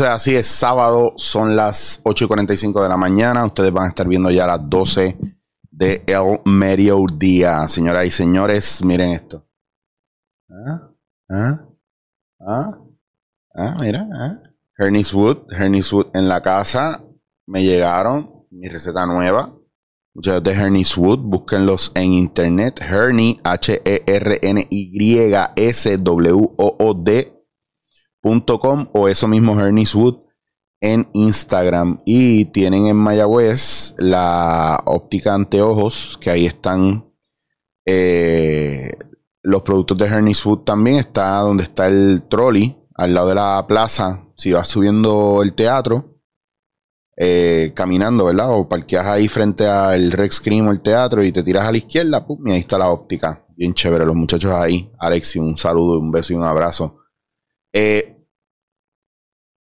Así, es sábado, son las 8 y 45 de la mañana. Ustedes van a estar viendo ya las 12 de el mediodía. Señoras y señores, miren esto. ¿Ah? ¿Ah? ¿Ah? ¿Ah? Mira, ¿ah? Wood, en la casa. Me llegaron mi receta nueva. Muchos de Hernis Wood, búsquenlos en internet. Hernie, H-E-R-N-Y-S-W-O-O-D o eso mismo Hernis Wood en Instagram. Y tienen en Mayagüez la óptica anteojos, que ahí están eh, los productos de Hernis Wood también. Está donde está el trolley, al lado de la plaza. Si vas subiendo el teatro, eh, caminando, ¿verdad? O parqueas ahí frente al Rex Cream o el teatro y te tiras a la izquierda, y ahí está la óptica. Bien chévere, los muchachos ahí. Alexi, un saludo, un beso y un abrazo. Eh,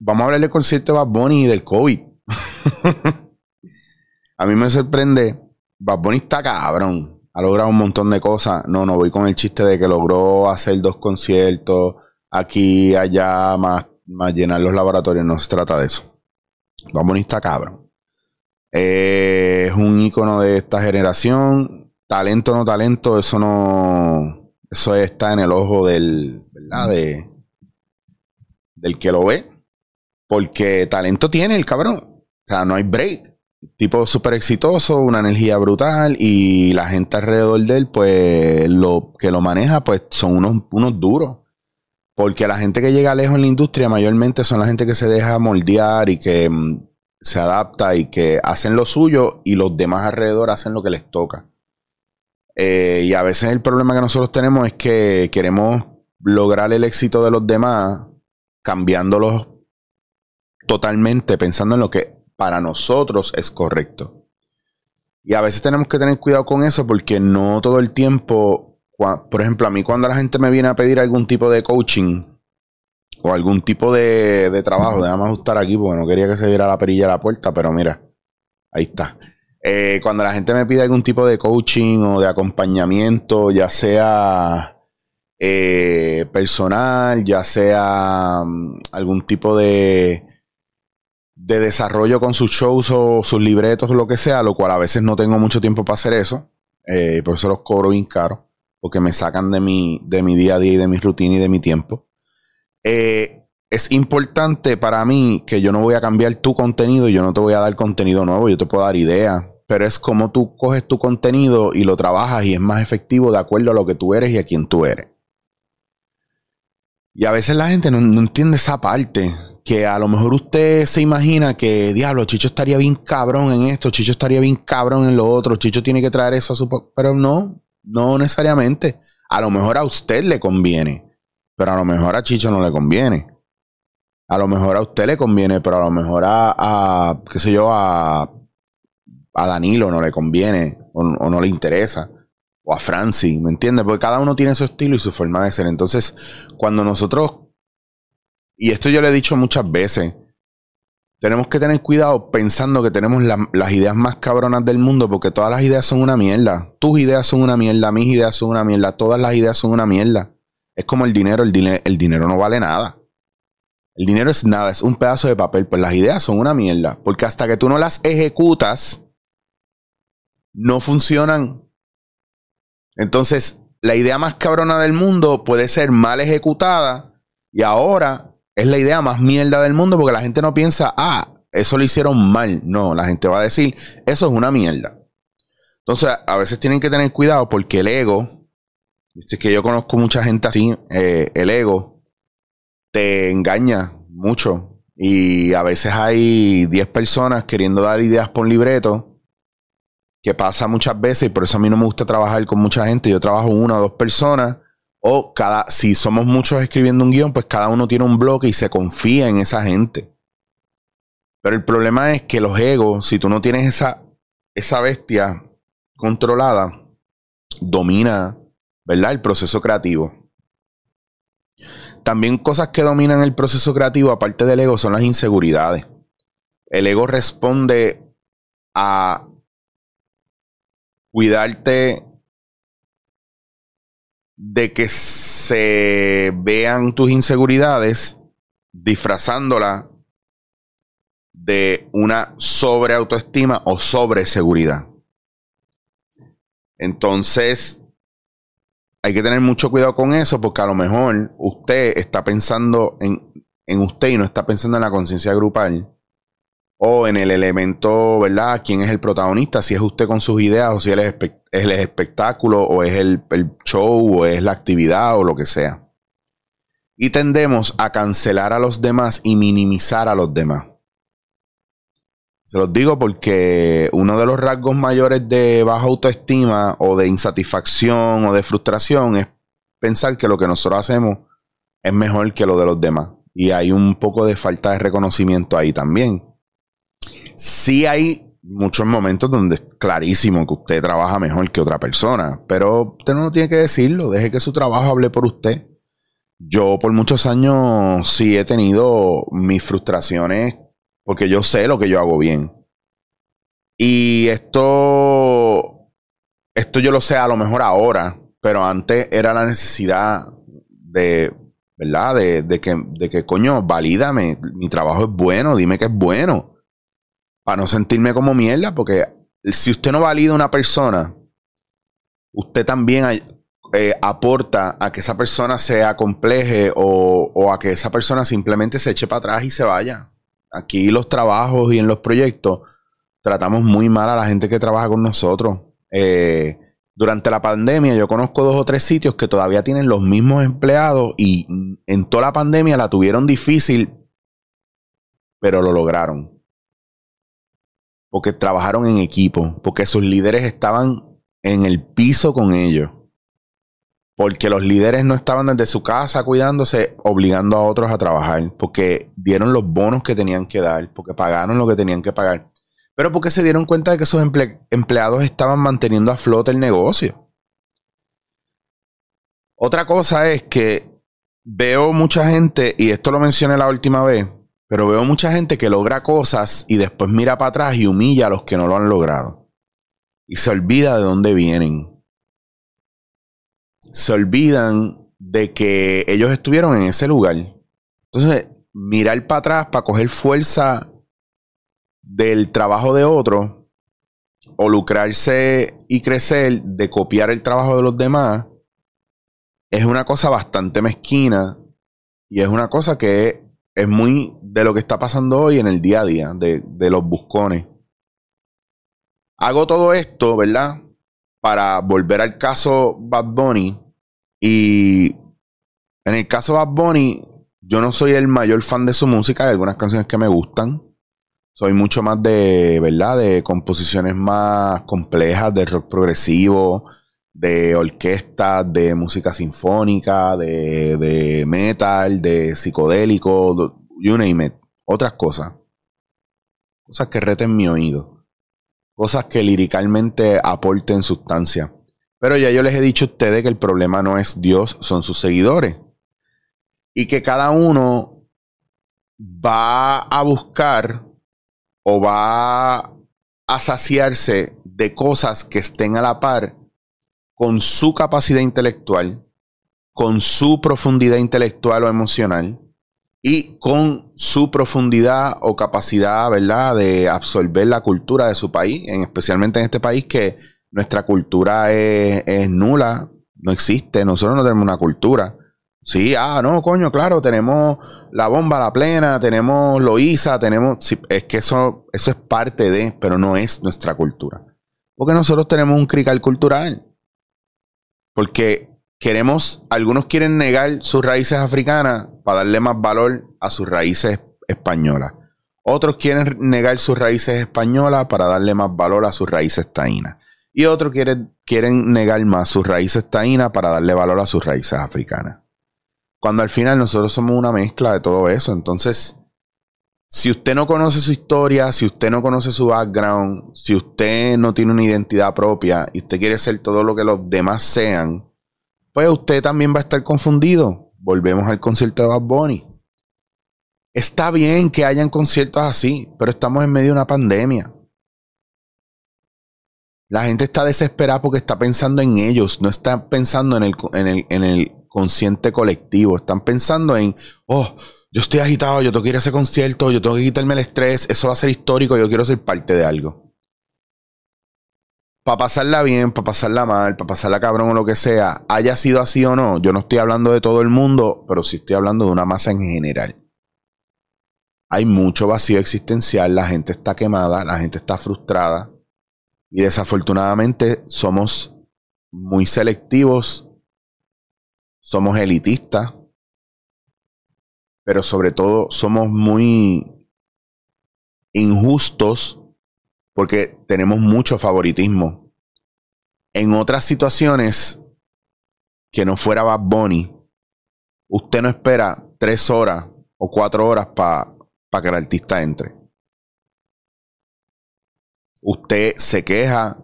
vamos a hablar del concierto de Bad Bunny y del COVID. a mí me sorprende. Bad Bunny está cabrón. Ha logrado un montón de cosas. No, no voy con el chiste de que logró hacer dos conciertos aquí, allá, más, llenar los laboratorios. No se trata de eso. Bad Bunny está cabrón. Eh, es un ícono de esta generación. Talento no talento, eso no. Eso está en el ojo del. ¿Verdad? De, del que lo ve. Porque talento tiene el cabrón. O sea, no hay break. Tipo súper exitoso, una energía brutal y la gente alrededor de él, pues lo que lo maneja, pues son unos, unos duros. Porque la gente que llega lejos en la industria mayormente son la gente que se deja moldear y que mm, se adapta y que hacen lo suyo y los demás alrededor hacen lo que les toca. Eh, y a veces el problema que nosotros tenemos es que queremos lograr el éxito de los demás cambiándolos totalmente pensando en lo que para nosotros es correcto. Y a veces tenemos que tener cuidado con eso porque no todo el tiempo, por ejemplo, a mí cuando la gente me viene a pedir algún tipo de coaching o algún tipo de, trabajo, déjame ajustar aquí porque no quería que se viera la perilla de la puerta, pero mira, ahí está. Eh, cuando la gente me pide algún tipo de coaching o de acompañamiento, ya sea eh, personal, ya sea mm, algún tipo de, de desarrollo con sus shows o sus libretos o lo que sea, lo cual a veces no tengo mucho tiempo para hacer eso. Eh, por eso los cobro bien caro, porque me sacan de mi, de mi día a día y de mi rutina y de mi tiempo. Eh, es importante para mí que yo no voy a cambiar tu contenido, yo no te voy a dar contenido nuevo, yo te puedo dar ideas, pero es como tú coges tu contenido y lo trabajas y es más efectivo de acuerdo a lo que tú eres y a quién tú eres. Y a veces la gente no, no entiende esa parte que a lo mejor usted se imagina que, diablo, Chicho estaría bien cabrón en esto, Chicho estaría bien cabrón en lo otro, Chicho tiene que traer eso a su... Pero no, no necesariamente. A lo mejor a usted le conviene, pero a lo mejor a Chicho no le conviene. A lo mejor a usted le conviene, pero a lo mejor a, qué sé yo, a, a Danilo no le conviene o, o no le interesa. O a Franci, ¿me entiende? Porque cada uno tiene su estilo y su forma de ser. Entonces, cuando nosotros y esto yo le he dicho muchas veces, tenemos que tener cuidado pensando que tenemos las ideas más cabronas del mundo porque todas las ideas son una mierda. Tus ideas son una mierda, mis ideas son una mierda, todas las ideas son una mierda. Es como el dinero, el, el dinero no vale nada. El dinero es nada, es un pedazo de papel, pues las ideas son una mierda, porque hasta que tú no las ejecutas, no funcionan. Entonces, la idea más cabrona del mundo puede ser mal ejecutada y ahora es la idea más mierda del mundo porque la gente no piensa, ah, eso lo hicieron mal. No, la gente va a decir, eso es una mierda. Entonces, a veces tienen que tener cuidado porque el ego, es que yo conozco mucha gente así, eh, el ego te engaña mucho. Y a veces hay 10 personas queriendo dar ideas por libreto, que pasa muchas veces, y por eso a mí no me gusta trabajar con mucha gente. Yo trabajo una o dos personas o cada, si somos muchos escribiendo un guion, pues cada uno tiene un bloque y se confía en esa gente. Pero el problema es que los egos, si tú no tienes esa, esa bestia controlada, domina, ¿verdad? El proceso creativo. También cosas que dominan el proceso creativo, aparte del ego, son las inseguridades. El ego responde a cuidarte de que se vean tus inseguridades disfrazándola de una sobre autoestima o sobre seguridad. Entonces, hay que tener mucho cuidado con eso porque a lo mejor usted está pensando en, en usted y no está pensando en la conciencia grupal o en el elemento, ¿verdad? ¿Quién es el protagonista? Si es usted con sus ideas o si él es, el espectáculo o es el, el show o es la actividad o lo que sea. Y tendemos a cancelar a los demás y minimizar a los demás. Se los digo porque uno de los rasgos mayores de baja autoestima o de insatisfacción o de frustración es pensar que lo que nosotros hacemos es mejor que lo de los demás. Y hay un poco de falta de reconocimiento ahí también. Sí hay muchos momentos donde es clarísimo que usted trabaja mejor que otra persona, pero usted no tiene que decirlo, deje que su trabajo hable por usted. Yo por muchos años sí he tenido mis frustraciones porque yo sé lo que yo hago bien. Y esto, esto yo lo sé a lo mejor ahora, pero antes era la necesidad de, ¿verdad? De, que, de que, coño, valídame, mi trabajo es bueno, dime que es bueno. Para no sentirme como mierda, porque si usted no valida una persona, usted también eh, aporta a que esa persona se acompleje o, o a que esa persona simplemente se eche para atrás y se vaya aquí los trabajos y en los proyectos tratamos muy mal a la gente que trabaja con nosotros. Eh, durante la pandemia yo conozco dos o tres sitios que todavía tienen los mismos empleados y en toda la pandemia la tuvieron difícil, pero lo lograron. Porque trabajaron en equipo, porque sus líderes estaban en el piso con ellos porque los líderes no estaban desde su casa cuidándose, obligando a otros a trabajar, porque dieron los bonos que tenían que dar, porque pagaron lo que tenían que pagar, pero porque se dieron cuenta de que sus empleados estaban manteniendo a flote el negocio. Otra cosa es que veo mucha gente, y esto lo mencioné la última vez, pero veo mucha gente que logra cosas y después mira para atrás y humilla a los que no lo han logrado. Y se olvida de dónde vienen se olvidan de que ellos estuvieron en ese lugar. Entonces, mirar para atrás para coger fuerza del trabajo de otro o lucrarse y crecer de copiar el trabajo de los demás es una cosa bastante mezquina y es una cosa que es muy de lo que está pasando hoy en el día a día, de, de los buscones. Hago todo esto, ¿verdad? para volver al caso Bad Bunny. Y en el caso Bad Bunny, yo no soy el mayor fan de su música, hay algunas canciones que me gustan. Soy mucho más de, ¿verdad? De composiciones más complejas, de rock progresivo, de orquesta, de música sinfónica, de, de metal, de psicodélico, you name it. Otras cosas. Cosas que reten mi oído cosas que liricalmente aporten sustancia. Pero ya yo les he dicho a ustedes que el problema no es Dios, son sus seguidores. Y que cada uno va a buscar o va a saciarse de cosas que estén a la par con su capacidad intelectual, con su profundidad intelectual o emocional y con su profundidad o capacidad, ¿verdad?, de absorber la cultura de su país, en, especialmente en este país que nuestra cultura es, nula, no existe, nosotros no tenemos una cultura. Sí, ah, no, coño, claro, tenemos la bomba, la plena, tenemos Loíza, tenemos... es que eso, eso es parte de, pero no es nuestra cultura. Porque nosotros tenemos un crical cultural. Porque queremos, algunos quieren negar sus raíces africanas para darle más valor a sus raíces españolas. Otros quieren negar sus raíces españolas para darle más valor a sus raíces taínas. Y otros quieren, quieren negar más sus raíces taínas para darle valor a sus raíces africanas. Cuando al final nosotros somos una mezcla de todo eso. Entonces, si usted no conoce su historia, si usted no conoce su background, si usted no tiene una identidad propia y usted quiere ser todo lo que los demás sean, pues usted también va a estar confundido. Volvemos al concierto de Bad Bunny. Está bien que hayan conciertos así, pero estamos en medio de una pandemia. La gente está desesperada porque está pensando en ellos, no está pensando en el, en el, consciente colectivo. Están pensando en, oh, yo estoy agitado, yo tengo que ir a ese concierto, yo tengo que quitarme el estrés, eso va a ser histórico, yo quiero ser parte de algo. Para pasarla bien, para pasarla mal, para pasarla cabrón o lo que sea, haya sido así o no, yo no estoy hablando de todo el mundo, pero sí estoy hablando de una masa en general. Hay mucho vacío existencial, la gente está quemada, la gente está frustrada y desafortunadamente somos muy selectivos, somos elitistas, pero sobre todo somos muy injustos porque tenemos mucho favoritismo. En otras situaciones que no fuera Bad Bunny, usted no espera tres horas o cuatro horas para que el artista entre. Usted se queja,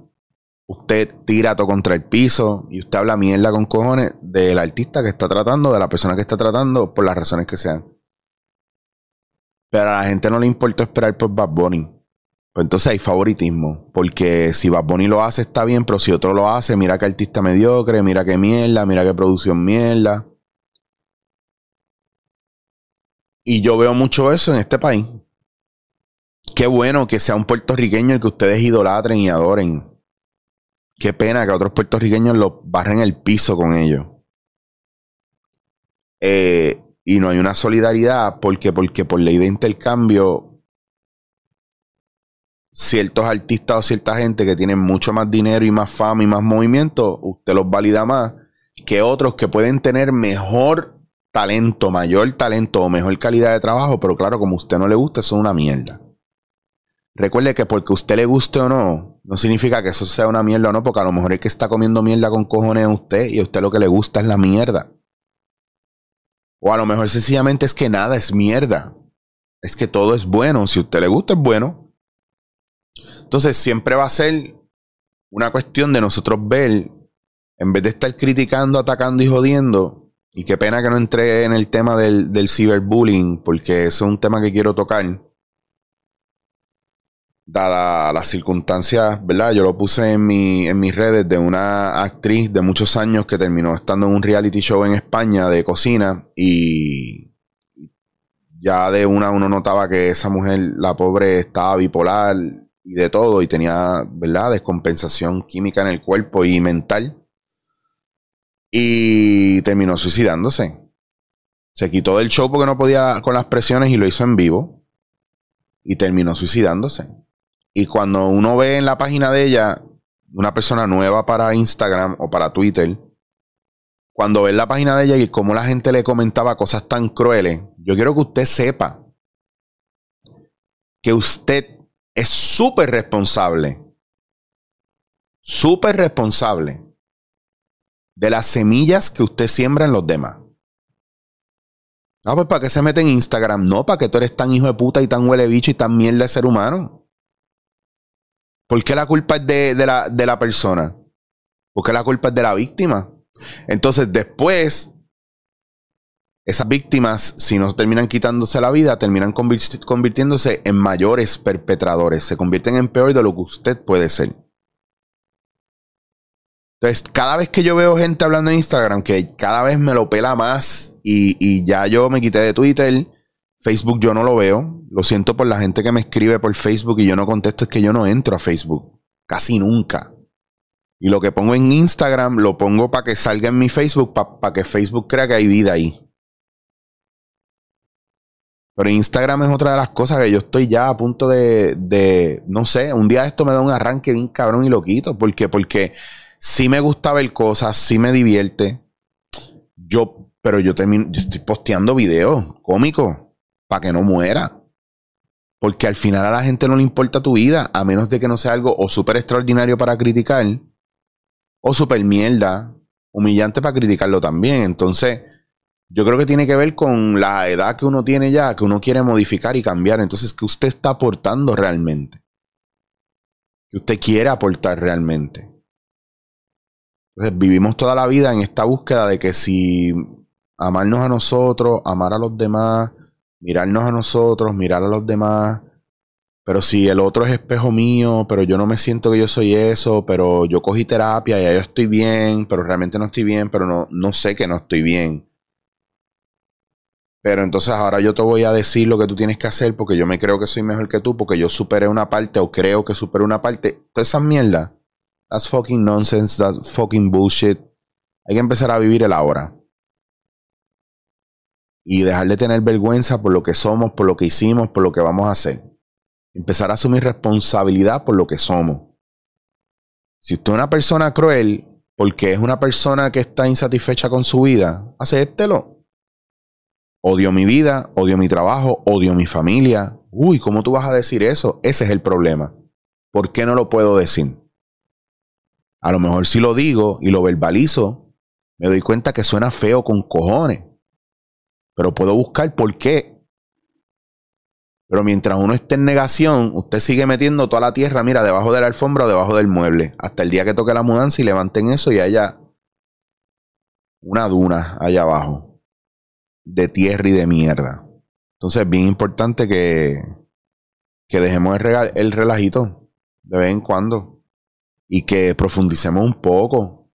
usted tira todo contra el piso y usted habla mierda con cojones del artista que está tratando, de la persona que está tratando, por las razones que sean. Pero a la gente no le importa esperar por Bad Bunny. Pues entonces hay favoritismo. Porque si Bad Bunny lo hace, está bien, pero si otro lo hace, mira qué artista mediocre, mira qué mierda, mira qué producción mierda. Y yo veo mucho eso en este país. Qué bueno que sea un puertorriqueño el que ustedes idolatren y adoren. Qué pena que otros puertorriqueños lo barren el piso con ellos. Eh, y no hay una solidaridad porque, porque por ley de intercambio ciertos artistas o cierta gente que tienen mucho más dinero y más fama y más movimiento, usted los valida más que otros que pueden tener mejor talento, mayor talento o mejor calidad de trabajo, pero claro, como a usted no le gusta, eso es una mierda. Recuerde que porque a usted le guste o no, no significa que eso sea una mierda o no, porque a lo mejor es que está comiendo mierda con cojones a usted y a usted lo que le gusta es la mierda. O a lo mejor sencillamente es que nada es mierda. Es que todo es bueno. Si a usted le gusta, es bueno. Entonces siempre va a ser una cuestión de nosotros ver, en vez de estar criticando, atacando y jodiendo, y qué pena que no entré en el tema del, del ciberbullying, porque es un tema que quiero tocar dada las circunstancias, ¿verdad? Yo lo puse en, mi, en mis redes de una actriz de muchos años que terminó estando en un reality show en España de cocina y ya de una uno notaba que esa mujer, la pobre, estaba bipolar y de todo y tenía, ¿verdad? Descompensación química en el cuerpo y mental. Y terminó suicidándose. Se quitó del show porque no podía con las presiones y lo hizo en vivo. Y terminó suicidándose. Y cuando uno ve en la página de ella una persona nueva para Instagram o para Twitter, cuando ve la página de ella y cómo la gente le comentaba cosas tan crueles, yo quiero que usted sepa que usted es súper responsable, súper responsable de las semillas que usted siembra en los demás. No, pues para qué se mete en Instagram, no, para que tú eres tan hijo de puta y tan huele bicho y tan mierda de ser humano. ¿Por qué la culpa es de, la, de la persona? ¿Por qué la culpa es de la víctima? Entonces, después, esas víctimas, si no terminan quitándose la vida, terminan convirtiéndose en mayores perpetradores. Se convierten en peor de lo que usted puede ser. Entonces, cada vez que yo veo gente hablando en Instagram, que cada vez me lo pela más y, y ya yo me quité de Twitter, Facebook yo no lo veo. Lo siento por la gente que me escribe por Facebook y yo no contesto, es que yo no entro a Facebook. Casi nunca. Y lo que pongo en Instagram lo pongo para que salga en mi Facebook, para que Facebook crea que hay vida ahí. Pero Instagram es otra de las cosas que yo estoy ya a punto de, de, no sé, un día esto me da un arranque bien cabrón y lo quito. ¿Por qué? Porque sí me gusta ver cosas, sí me divierte. Yo, pero yo, termino, yo estoy posteando videos cómicos para que no muera. Porque al final a la gente no le importa tu vida, a menos de que no sea algo o súper extraordinario para criticar, o súper mierda, humillante para criticarlo también. Entonces, yo creo que tiene que ver con la edad que uno tiene ya, que uno quiere modificar y cambiar. Entonces, que usted está aportando realmente. Que usted quiere aportar realmente. Entonces, vivimos toda la vida en esta búsqueda de que si amarnos a nosotros, amar a los demás, mirarnos a nosotros, mirar a los demás, pero si el otro es espejo mío, pero yo no me siento que yo soy eso, pero yo cogí terapia y ya yo estoy bien, pero realmente no estoy bien, pero no, no sé que no estoy bien. Pero entonces ahora yo te voy a decir lo que tú tienes que hacer porque yo me creo que soy mejor que tú, porque yo superé una parte o creo que superé una parte. Toda esa mierda. That's fucking nonsense, that's fucking bullshit. Hay que empezar a vivir el ahora. Y dejar de tener vergüenza por lo que somos, por lo que hicimos, por lo que vamos a hacer. Empezar a asumir responsabilidad por lo que somos. Si usted es una persona cruel porque es una persona que está insatisfecha con su vida, acéptelo Odio mi vida, odio mi trabajo, odio mi familia. Uy, ¿cómo tú vas a decir eso? Ese es el problema. ¿Por qué no lo puedo decir? A lo mejor si lo digo y lo verbalizo, me doy cuenta que suena feo con cojones. Pero puedo buscar por qué. Pero mientras uno esté en negación, usted sigue metiendo toda la tierra, mira, debajo de la alfombra o debajo del mueble. Hasta el día que toque la mudanza y levanten eso y haya una duna allá abajo de tierra y de mierda. Entonces es bien importante que, que dejemos el, el relajito de vez en cuando y que profundicemos un poco.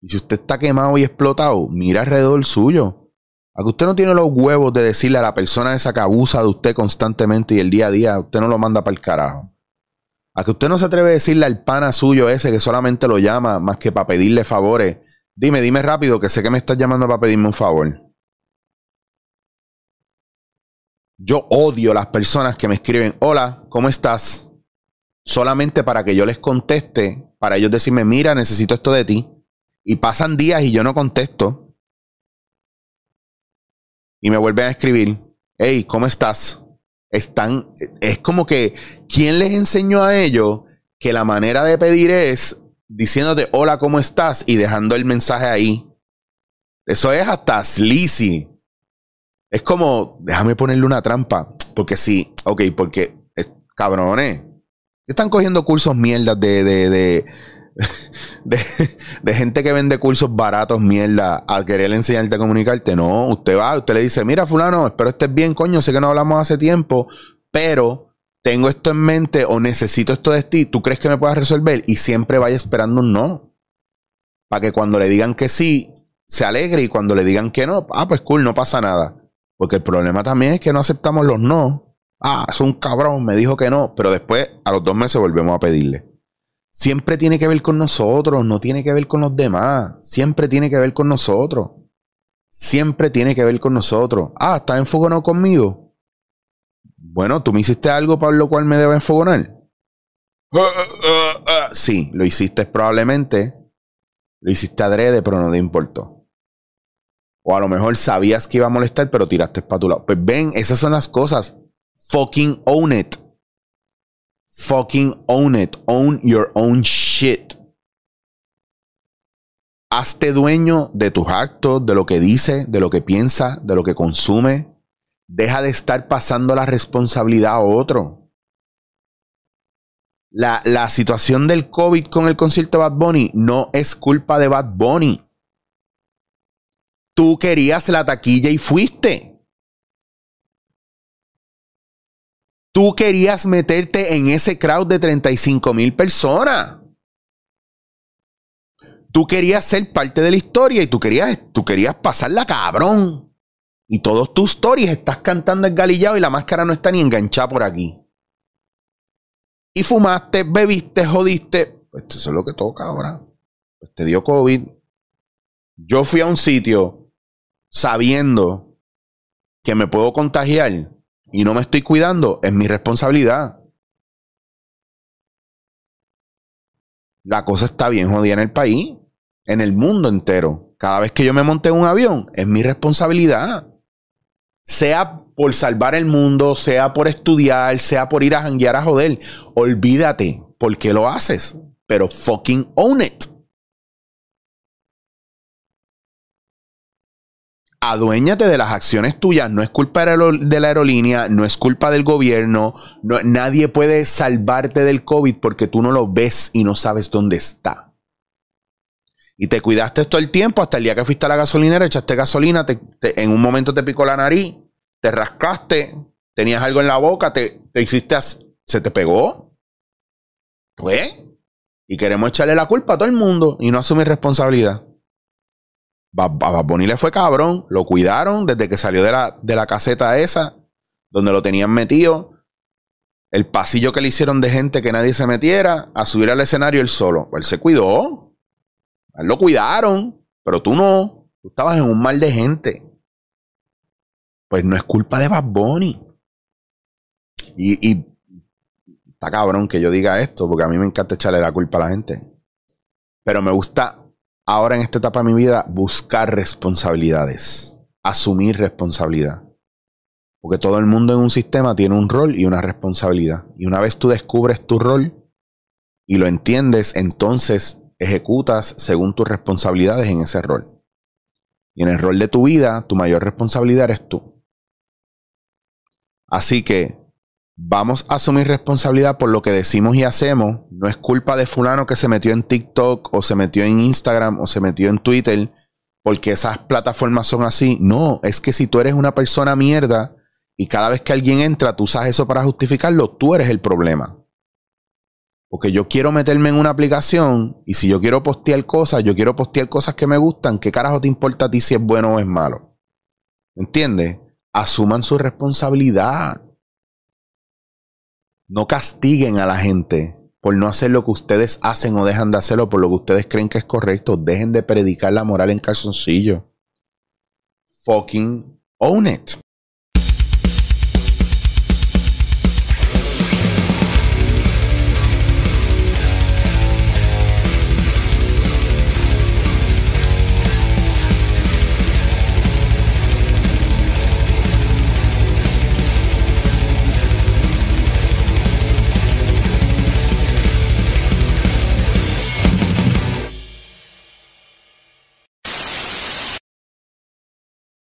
Y si usted está quemado y explotado, mira alrededor suyo. A que usted no tiene los huevos de decirle a la persona esa que abusa de usted constantemente y el día a día, usted no lo manda para el carajo. A que usted no se atreve a decirle al pana suyo ese que solamente lo llama más que para pedirle favores. Dime, dime rápido que sé que me estás llamando para pedirme un favor. Yo odio las personas que me escriben, hola, ¿cómo estás? Solamente para que yo les conteste, para ellos decirme, mira, necesito esto de ti. Y pasan días y yo no contesto. Y me vuelven a escribir, hey, ¿cómo estás? Están, es como que, ¿quién les enseñó a ellos que la manera de pedir es diciéndote, hola, ¿cómo estás? Y dejando el mensaje ahí. Eso es hasta sleazy. Es como, déjame ponerle una trampa. Porque sí, ok, porque, cabrones, están cogiendo cursos mierdas de, de, de, de, gente que vende cursos baratos mierda a querer enseñarte a comunicarte. No, usted va, usted le dice, mira, fulano, espero estés bien, coño, sé que no hablamos hace tiempo, pero tengo esto en mente o necesito esto de ti, ¿tú crees que me puedas resolver? Y siempre vaya esperando un no. Para que cuando le digan que sí, se alegre y cuando le digan que no, ah, pues cool, no pasa nada. Porque el problema también es que no aceptamos los no. Ah, es un cabrón, me dijo que no, pero después a los dos meses volvemos a pedirle. Siempre tiene que ver con nosotros, no tiene que ver con los demás. Siempre tiene que ver con nosotros. Siempre tiene que ver con nosotros. Ah, ¿estás enfogonado conmigo? Bueno, tú me hiciste algo para lo cual me debo enfogonar. Sí, lo hiciste probablemente. Lo hiciste adrede, pero no te importó. O a lo mejor sabías que iba a molestar, pero tiraste para tu lado. Pues ven, esas son las cosas. Fucking own it. Fucking own it. Own your own shit. Hazte dueño de tus actos, de lo que dice, de lo que piensa, de lo que consume. Deja de estar pasando la responsabilidad a otro. La, la situación del COVID con el concierto de Bad Bunny no es culpa de Bad Bunny. Tú querías la taquilla y fuiste. Tú querías meterte en ese crowd de 35 mil personas. Tú querías ser parte de la historia y tú querías, tú querías pasarla cabrón. Y todos tus stories estás cantando el galillado y la máscara no está ni enganchada por aquí. Y fumaste, bebiste, jodiste. Pues es lo que toca ahora. Pues te dio COVID. Yo fui a un sitio sabiendo que me puedo contagiar y no me estoy cuidando, es mi responsabilidad. La cosa está bien jodida en el país, en el mundo entero. Cada vez que yo me monte en un avión, es mi responsabilidad. Sea por salvar el mundo, sea por estudiar, sea por ir a janguear a joder. Olvídate por qué lo haces, pero fucking own it. Aduéñate de las acciones tuyas. No es culpa de la aerolínea, no es culpa del gobierno. nadie puede salvarte del COVID porque tú no lo ves y no sabes dónde está. Y te cuidaste todo el tiempo hasta el día que fuiste a la gasolinera, echaste gasolina, en un momento te picó la nariz, te rascaste, tenías algo en la boca, te, te hiciste se te pegó. Pues. Y queremos echarle la culpa a todo el mundo y no asumir responsabilidad. Bad le fue cabrón. Lo cuidaron desde que salió de la, de la caseta esa, donde lo tenían metido. El pasillo que le hicieron de gente que nadie se metiera, a subir al escenario él solo. Él se cuidó. él lo cuidaron, pero tú no. Tú estabas en un mal de gente. Pues no es culpa de Bad Bunny. Y, y está cabrón que yo diga esto, porque a mí me encanta echarle la culpa a la gente. Pero me gusta ahora en esta etapa de mi vida buscar responsabilidades, asumir responsabilidad. Porque todo el mundo en un sistema tiene un rol y una responsabilidad. Y una vez tú descubres tu rol y lo entiendes, entonces ejecutas según tus responsabilidades en ese rol. Y en el rol de tu vida, tu mayor responsabilidad eres tú. Así que vamos a asumir responsabilidad por lo que decimos y hacemos. No es culpa de fulano que se metió en TikTok o se metió en Instagram o se metió en Twitter porque esas plataformas son así. No, es que si tú eres una persona mierda y cada vez que alguien entra tú usas eso para justificarlo, tú eres el problema. Porque yo quiero meterme en una aplicación y si yo quiero postear cosas, yo quiero postear cosas que me gustan. ¿Qué carajo te importa a ti si es bueno o es malo? ¿Entiendes? Asuman su responsabilidad. No castiguen a la gente por no hacer lo que ustedes hacen o dejan de hacerlo por lo que ustedes creen que es correcto. Dejen de predicar la moral en calzoncillo. Fucking own it.